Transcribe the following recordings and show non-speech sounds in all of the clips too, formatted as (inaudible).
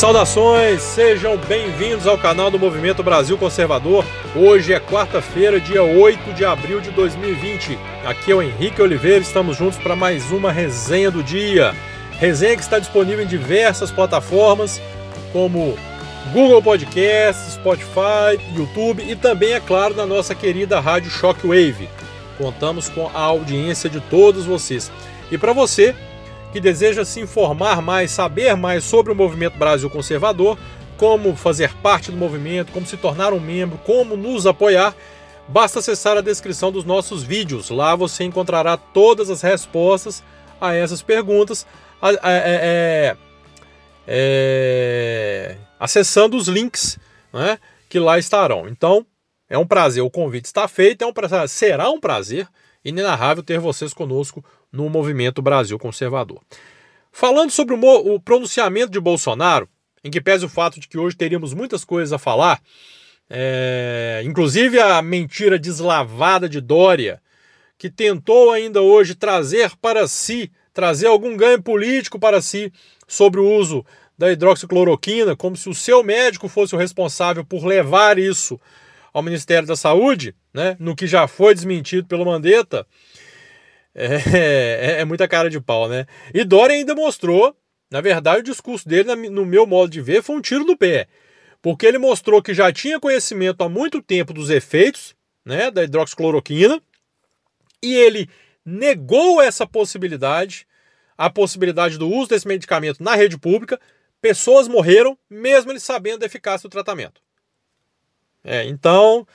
Saudações, sejam bem-vindos ao canal do Movimento Brasil Conservador. Hoje é quarta-feira, dia 8 de abril de 2020. Aqui é o Henrique Oliveira, estamos juntos para mais uma resenha do dia. Resenha que está disponível em diversas plataformas, como Google Podcasts, Spotify, YouTube e também, é claro, na nossa querida Rádio Shockwave. Contamos com a audiência de todos vocês. E para você que deseja se informar mais, saber mais sobre o movimento Brasil Conservador, como fazer parte do movimento, como se tornar um membro, como nos apoiar, basta acessar a descrição dos nossos vídeos. Lá você encontrará todas as respostas a essas perguntas, é, é, é, acessando os links né, que lá estarão. Então, é um prazer, o convite está feito, é um prazer, será um prazer inenarrável ter vocês conosco no movimento Brasil Conservador. Falando sobre o, pronunciamento de Bolsonaro, em que pese o fato de que hoje teríamos muitas coisas a falar, é, inclusive a mentira deslavada de Dória, que tentou ainda hoje trazer para si, trazer algum ganho político para si sobre o uso da hidroxicloroquina, como se o seu médico fosse o responsável por levar isso ao Ministério da Saúde, né, no que já foi desmentido pelo Mandetta, é, (laughs) é, é, muita cara de pau, né? E Dória ainda mostrou, na verdade, o discurso dele, no meu modo de ver, foi um tiro no pé. Porque ele mostrou que já tinha conhecimento há muito tempo dos efeitos né, da hidroxicloroquina e ele negou essa possibilidade, a possibilidade do uso desse medicamento na rede pública. Pessoas morreram, mesmo ele sabendo da eficácia do tratamento. É, então,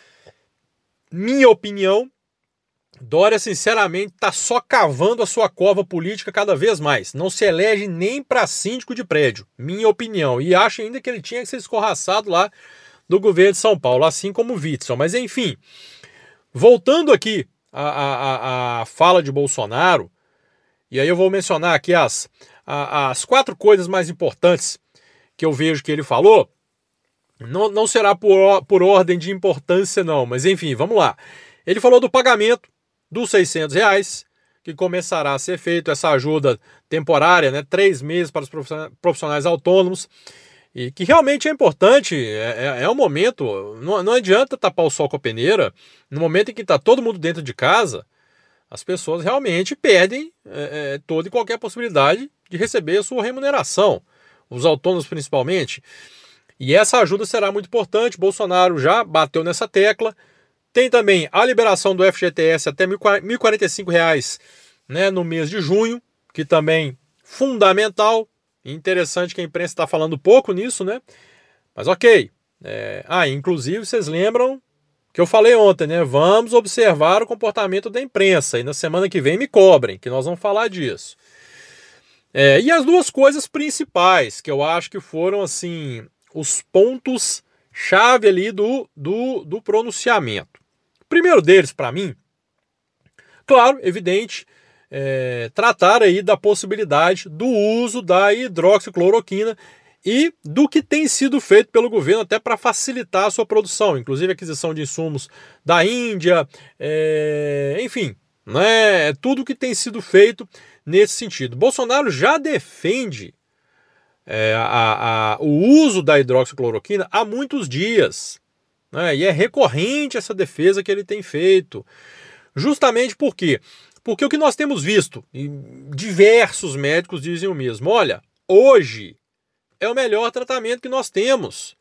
minha opinião, Dória, sinceramente, está só cavando a sua cova política cada vez mais. Não se elege nem para síndico de prédio, minha opinião. E acho ainda que ele tinha que ser escorraçado lá do governo de São Paulo, assim como o Witzel. Mas enfim, voltando aqui à, à, à fala de Bolsonaro, e aí eu vou mencionar aqui as, as quatro coisas mais importantes que eu vejo que ele falou. Não, não será por, por ordem de importância, não, mas enfim, vamos lá. Ele falou do pagamento dos 600 reais, que começará a ser feito essa ajuda temporária, né, três meses para os profissionais autônomos, e que realmente é importante, é, é, é momento, não, não adianta tapar o sol com a peneira, no momento em que está todo mundo dentro de casa, as pessoas realmente perdem é, é, toda e qualquer possibilidade de receber a sua remuneração, os autônomos principalmente. E essa ajuda será muito importante. Bolsonaro já bateu nessa tecla. Tem também a liberação do FGTS até R$ 1.045 né, no mês de junho, que também fundamental. Interessante que a imprensa está falando pouco nisso, né? Mas ok. É... Ah, inclusive vocês lembram que eu falei ontem, né? Vamos observar o comportamento da imprensa e na semana que vem me cobrem, que nós vamos falar disso. É, e as duas coisas principais que eu acho que foram assim os pontos chave ali do, do, do pronunciamento. Primeiro deles, para mim, claro, evidente, é, tratar aí da possibilidade do uso da hidroxicloroquina e do que tem sido feito pelo governo até para facilitar a sua produção, inclusive aquisição de insumos da Índia, é, enfim, né, tudo que tem sido feito nesse sentido. Bolsonaro já defende é, a, a, o uso da hidroxicloroquina há muitos dias. Né? E é recorrente essa defesa que ele tem feito. Justamente por quê? Porque o que nós temos visto, e diversos médicos dizem o mesmo: olha, hoje é o melhor tratamento que nós temos.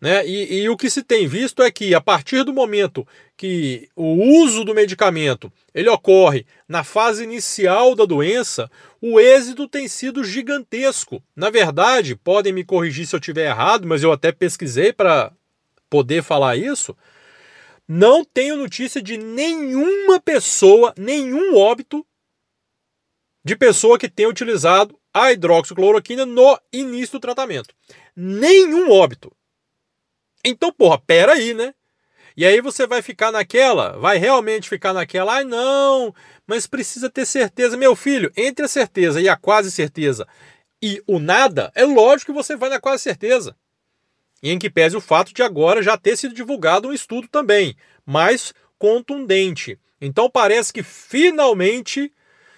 Né? E, e, o que se tem visto é que a partir do momento que o uso do medicamento ele ocorre na fase inicial da doença, o êxito tem sido gigantesco. Na verdade, podem me corrigir se eu estiver errado, mas eu até pesquisei para poder falar isso, não tenho notícia de nenhuma pessoa, nenhum óbito de pessoa que tenha utilizado a hidroxicloroquina no início do tratamento. Nenhum óbito. Então, porra, pera aí, né? E aí você vai ficar naquela, vai realmente ficar naquela, ai não, mas precisa ter certeza. Meu filho, entre a certeza e a quase certeza e o nada, é lógico que você vai na quase certeza em que pese o fato de agora já ter sido divulgado um estudo também, mais contundente. Então parece que finalmente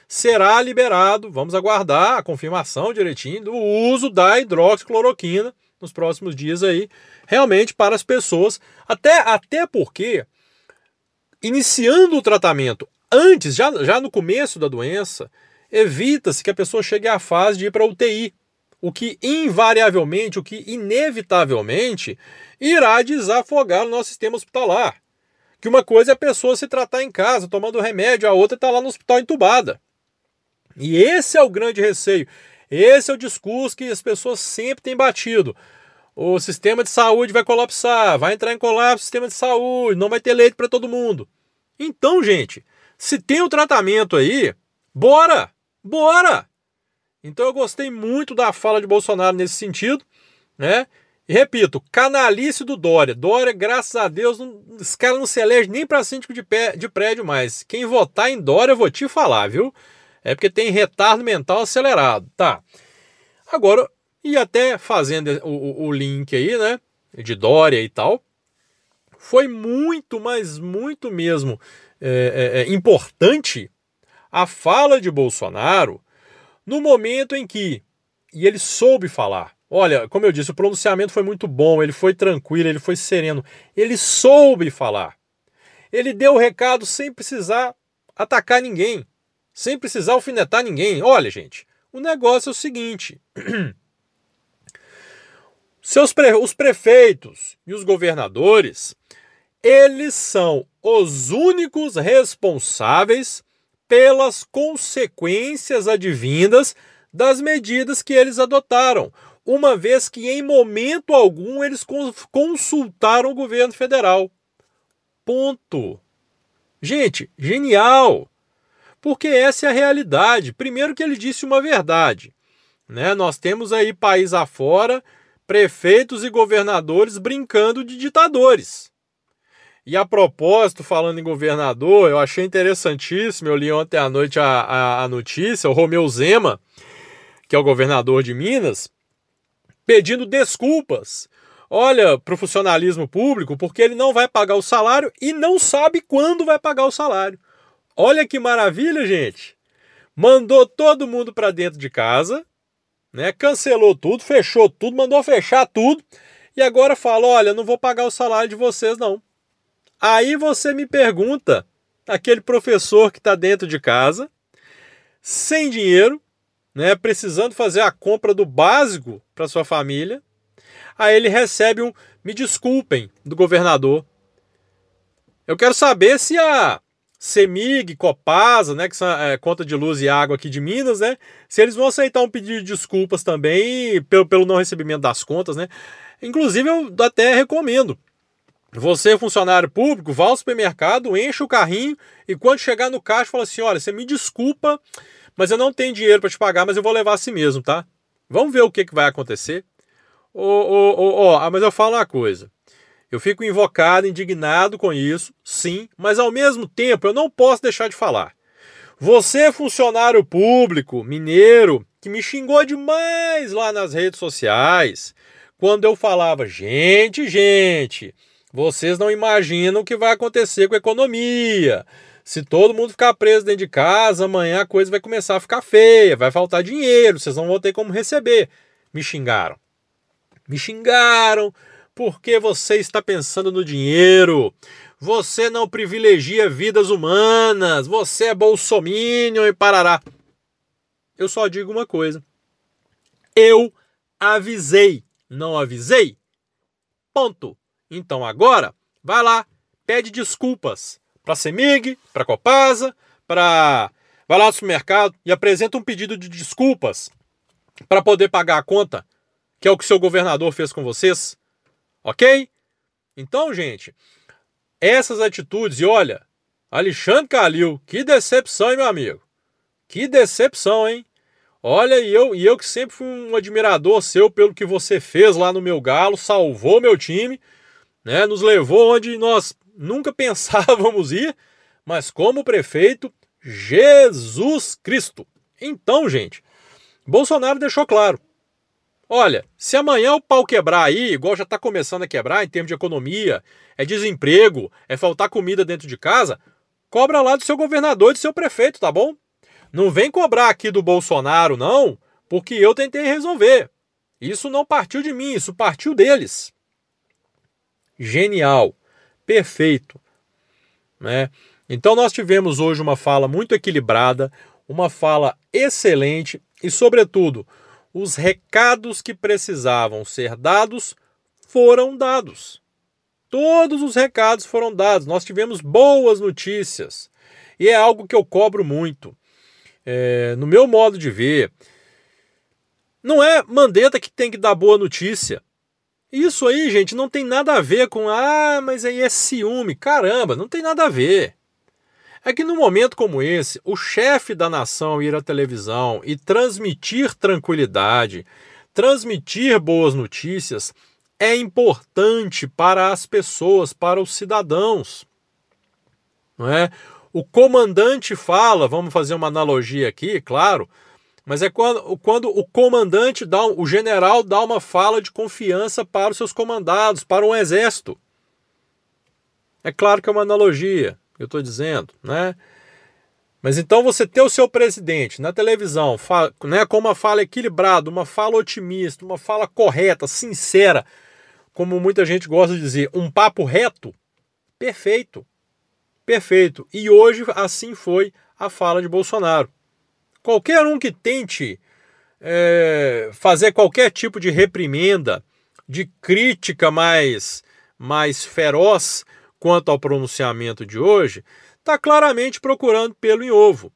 será liberado, vamos aguardar a confirmação direitinho do uso da hidroxicloroquina nos próximos dias aí, realmente para as pessoas, até, até porque iniciando o tratamento antes, já, já no começo da doença, evita-se que a pessoa chegue à fase de ir para UTI, o que invariavelmente, o que inevitavelmente irá desafogar o nosso sistema hospitalar. Que uma coisa é a pessoa se tratar em casa, tomando remédio, a outra está lá no hospital entubada. E esse é o grande receio. Esse é o discurso que as pessoas sempre têm batido. O sistema de saúde vai colapsar, vai entrar em colapso o sistema de saúde, não vai ter leite para todo mundo. Então, gente, se tem o tratamento aí, bora! Bora! Então eu gostei muito da fala de Bolsonaro nesse sentido, né? E repito, canalice do Dória. Dória, graças a Deus, não, esse cara não se elege nem para síndico de, pé, de prédio mais. Quem votar em Dória, eu vou te falar, viu? É porque tem retardo mental acelerado, tá? Agora, e até fazendo o, o link aí, né? De Dória e tal, foi muito, mas muito mesmo é, é, é, importante a fala de Bolsonaro no momento em que, e ele soube falar, olha, como eu disse, o pronunciamento foi muito bom, ele foi tranquilo, ele foi sereno, ele soube falar. Ele deu o recado sem precisar atacar ninguém, sem precisar alfinetar ninguém. Olha, gente, o negócio é o seguinte. (clears throat) Seus pre... Os prefeitos e os governadores, eles são os únicos responsáveis pelas consequências advindas das medidas que eles adotaram, uma vez que em momento algum eles consultaram o governo federal. Ponto. Gente, genial! Porque essa é a realidade. Primeiro que ele disse uma verdade. Né? Nós temos aí país afora prefeitos e governadores brincando de ditadores. E a propósito, falando em governador, eu achei interessantíssimo, eu li ontem à noite a, a, a notícia, o Romeu Zema, que é o governador de Minas, pedindo desculpas olha, para o funcionalismo público, porque ele não vai pagar o salário e não sabe quando vai pagar o salário. Olha que maravilha, gente! Mandou todo mundo para dentro de casa, né? Cancelou tudo, fechou tudo, mandou fechar tudo e agora fala: olha, não vou pagar o salário de vocês, não. Aí você me pergunta, aquele professor que está dentro de casa, sem dinheiro, né, precisando fazer a compra do básico para sua família, aí ele recebe um me desculpem do governador. Eu quero saber se a Semig, Copasa, né, que são é, conta de luz e água aqui de Minas, né, se eles vão aceitar um pedido de desculpas também pelo, pelo não recebimento das contas, né. Inclusive eu até recomendo. Você, funcionário público, vá ao supermercado, enche o carrinho e quando chegar no caixa fala assim, olha, você me desculpa, mas eu não tenho dinheiro para te pagar, mas eu vou levar assim mesmo, tá? Vamos ver o que, que vai acontecer. Oh, mas eu falo uma coisa. Eu fico invocado, indignado com isso, sim, mas ao mesmo tempo eu não posso deixar de falar. Você, funcionário público, mineiro, que me xingou demais lá nas redes sociais, quando eu falava, gente, gente, vocês não imaginam o que vai acontecer com a economia. Se todo mundo ficar preso dentro de casa, amanhã a coisa vai começar a ficar feia, vai faltar dinheiro, vocês não vão ter como receber. Me xingaram. Me xingaram porque você está pensando no dinheiro. Você não privilegia vidas humanas. Você é bolsominion e parará. Eu só digo uma coisa. Eu avisei. Não avisei? Ponto. Então agora, vai lá, pede desculpas para a Semig, para a Copasa, para vai lá no supermercado e apresenta um pedido de desculpas para poder pagar a conta, que é o que seu governador fez com vocês. Ok? Então, gente, essas atitudes, e olha, Alexandre Calil, que decepção, hein, meu amigo? Que decepção, hein? Olha, e eu, e eu que sempre fui um admirador seu pelo que você fez lá no meu galo, salvou meu time, né? Nos levou onde nós nunca (laughs) pensávamos ir, mas como prefeito, Jesus Cristo. Então, gente, Bolsonaro deixou claro: Olha, se amanhã o pau quebrar aí, igual já está começando a quebrar em termos de economia, é desemprego, é faltar comida dentro de casa, cobra lá do seu governador e do seu prefeito, tá bom? Não vem cobrar aqui do Bolsonaro, não, porque eu tentei resolver. Isso não partiu de mim, isso partiu deles. Genial, perfeito. Né? Então, nós tivemos hoje uma fala muito equilibrada, uma fala excelente e, sobretudo, os recados que precisavam ser dados foram dados. Todos os recados foram dados. Nós tivemos boas notícias. E é algo que eu cobro muito. É, no meu modo de ver, não é Mandetta que tem que dar boa notícia. Isso aí, gente, não tem nada a ver com, ah, mas aí é ciúme. Caramba, não tem nada a ver. É que num momento como esse, o chefe da nação ir à televisão e transmitir tranquilidade, transmitir boas notícias, é importante para as pessoas, para os cidadãos. Não é? O comandante fala, vamos fazer uma analogia aqui, claro, mas é quando, quando o comandante dá, o general dá uma fala de confiança para os seus comandados, para um exército. É claro que é uma analogia, eu estou dizendo, né? Mas então você ter o seu presidente na televisão, né, com uma fala equilibrada, uma fala otimista, uma fala correta, sincera, como muita gente gosta de dizer, um papo reto, perfeito. Perfeito. E hoje assim foi a fala de Bolsonaro. Qualquer um que tente é, fazer qualquer tipo de reprimenda, de crítica mais, mais feroz quanto ao pronunciamento de hoje, está claramente procurando pelo em ovo.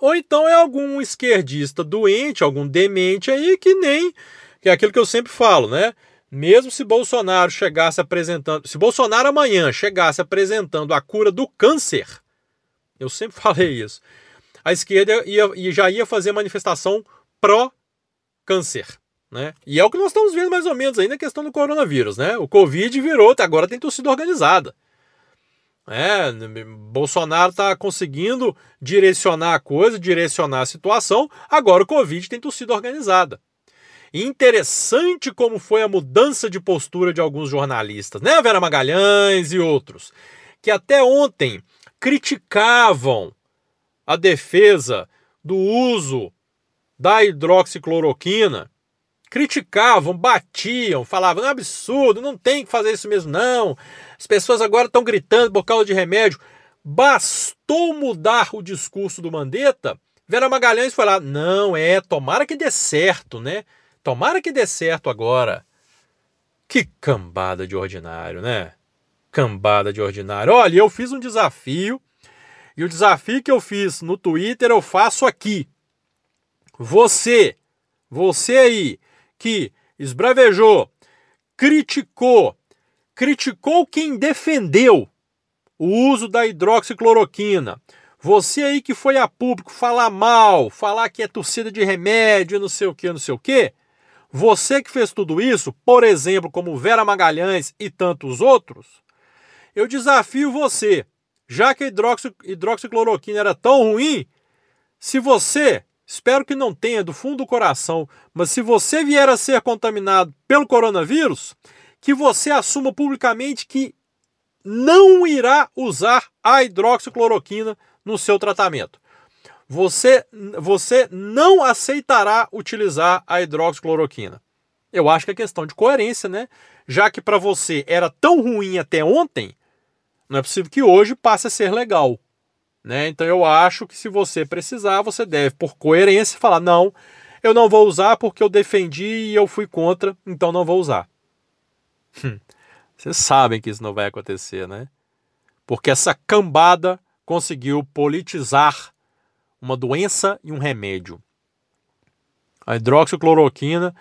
Ou então é algum esquerdista doente, algum demente aí que nem. que é aquilo que eu sempre falo, né? Mesmo se Bolsonaro chegasse apresentando, se Bolsonaro amanhã chegasse apresentando a cura do câncer, eu sempre (laughs) falei isso, a esquerda ia, já ia fazer manifestação pró-câncer. Né? E é o que nós estamos vendo mais ou menos aí na questão do coronavírus. Né? O Covid virou, agora tem torcida organizada. É, Bolsonaro está conseguindo direcionar a coisa, direcionar a situação, agora o Covid tem torcida organizada. Interessante como foi a mudança de postura de alguns jornalistas, né? Vera Magalhães e outros, que até ontem criticavam a defesa do uso da hidroxicloroquina, criticavam, batiam, falavam, é um absurdo, não tem que fazer isso mesmo não. As pessoas agora estão gritando por causa de remédio. Bastou mudar o discurso do Mandetta, Vera Magalhães foi lá, não é, tomara que dê certo, né? Tomara que dê certo agora. Que cambada de ordinário, né? Cambada de ordinário. Olha, eu fiz um desafio. E o desafio que eu fiz no Twitter eu faço aqui. Você, você aí que esbravejou, criticou, criticou quem defendeu o uso da hidroxicloroquina. Você aí que foi a público falar mal, falar que é torcida de remédio, não sei o que, não sei o que. Você que fez tudo isso, por exemplo, como Vera Magalhães e tantos outros, eu desafio você, já que a hidroxi, hidroxicloroquina era tão ruim, se você, espero que não tenha do fundo do coração, mas se você vier a ser contaminado pelo coronavírus, que você assuma publicamente que não irá usar a hidroxicloroquina no seu tratamento você, você não aceitará utilizar a hidroxicloroquina. Eu acho que é questão de coerência, né? Já que para você era tão ruim até ontem, não é possível que hoje passe a ser legal. Né? Então eu acho que se você precisar, você deve, por coerência, falar: não, eu não vou usar porque eu defendi e eu fui contra, então não vou usar. Hum, vocês sabem que isso não vai acontecer, né? Porque essa cambada conseguiu politizar uma doença e um remédio. A hidroxicloroquina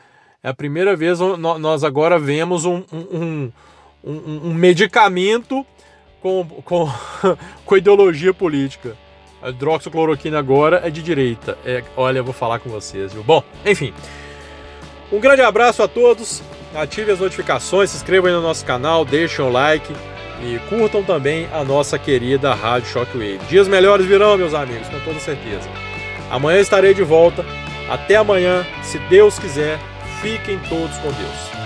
é a primeira vez nós agora vemos um, um, um, um medicamento com, com, (laughs) com ideologia política. A hidroxicloroquina agora é de direita. É, olha, eu vou falar com vocês, viu? Bom, enfim. Um grande abraço a todos. Ative as notificações, se inscrevam aí no nosso canal, deixem o like e curtam também a nossa querida Rádio Shockwave. Dias melhores virão, meus amigos, com toda certeza. Amanhã estarei de volta. Até amanhã, se Deus quiser. Fiquem todos com Deus.